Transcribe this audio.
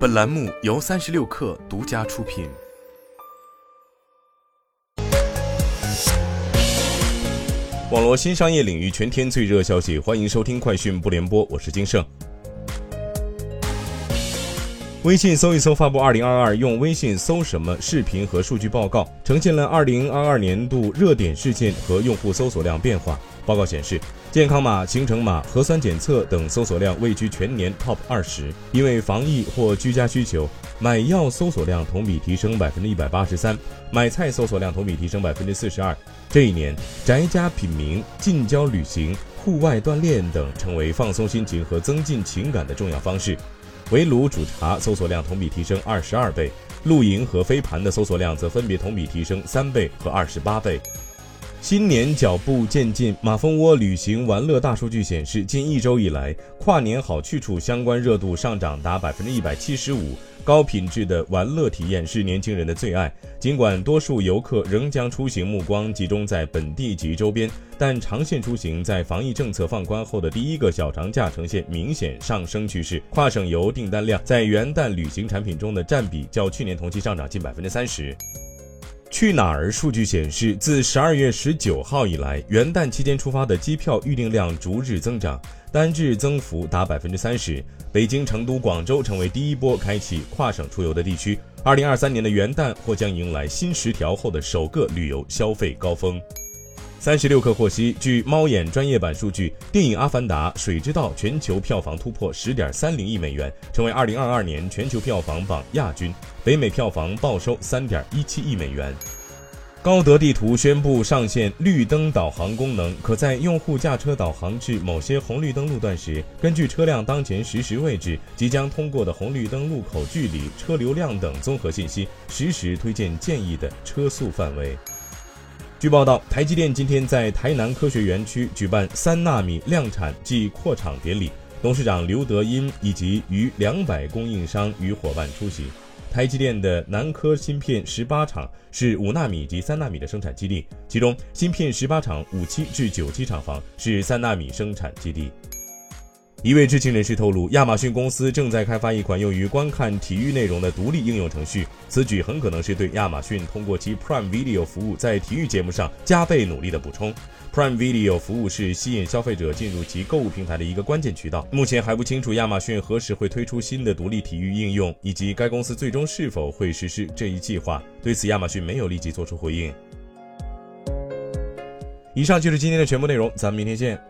本栏目由三十六氪独家出品。网络新商业领域全天最热消息，欢迎收听快讯不联播，我是金盛。微信搜一搜发布二零二二用微信搜什么视频和数据报告，呈现了二零二二年度热点事件和用户搜索量变化。报告显示，健康码、行程码、核酸检测等搜索量位居全年 TOP 二十。因为防疫或居家需求，买药搜索量同比提升百分之一百八十三，买菜搜索量同比提升百分之四十二。这一年，宅家品茗、近郊旅行、户外锻炼等成为放松心情和增进情感的重要方式。围炉煮茶搜索量同比提升二十二倍，露营和飞盘的搜索量则分别同比提升三倍和二十八倍。新年脚步渐近，马蜂窝旅行玩乐大数据显示，近一周以来，跨年好去处相关热度上涨达百分之一百七十五。高品质的玩乐体验是年轻人的最爱。尽管多数游客仍将出行目光集中在本地及周边，但长线出行在防疫政策放宽后的第一个小长假呈现明显上升趋势。跨省游订单量在元旦旅行产品中的占比较去年同期上涨近百分之三十。去哪儿数据显示，自十二月十九号以来，元旦期间出发的机票预订量逐日增长，单日增幅达百分之三十。北京、成都、广州成为第一波开启跨省出游的地区。二零二三年的元旦或将迎来新十条后的首个旅游消费高峰。三十六氪获悉，据猫眼专业版数据，电影《阿凡达：水之道》全球票房突破十点三零亿美元，成为二零二二年全球票房榜亚军。北美票房报收三点一七亿美元。高德地图宣布上线绿灯导航功能，可在用户驾车导航至某些红绿灯路段时，根据车辆当前实时位置、即将通过的红绿灯路口距离、车流量等综合信息，实时推荐建议的车速范围。据报道，台积电今天在台南科学园区举办三纳米量产暨扩厂典礼，董事长刘德音以及逾两百供应商与伙伴出席。台积电的南科芯片十八厂是五纳米及三纳米的生产基地，其中芯片十八厂五期至九期厂房是三纳米生产基地。一位知情人士透露，亚马逊公司正在开发一款用于观看体育内容的独立应用程序。此举很可能是对亚马逊通过其 Prime Video 服务在体育节目上加倍努力的补充。Prime Video 服务是吸引消费者进入其购物平台的一个关键渠道。目前还不清楚亚马逊何时会推出新的独立体育应用，以及该公司最终是否会实施这一计划。对此，亚马逊没有立即做出回应。以上就是今天的全部内容，咱们明天见。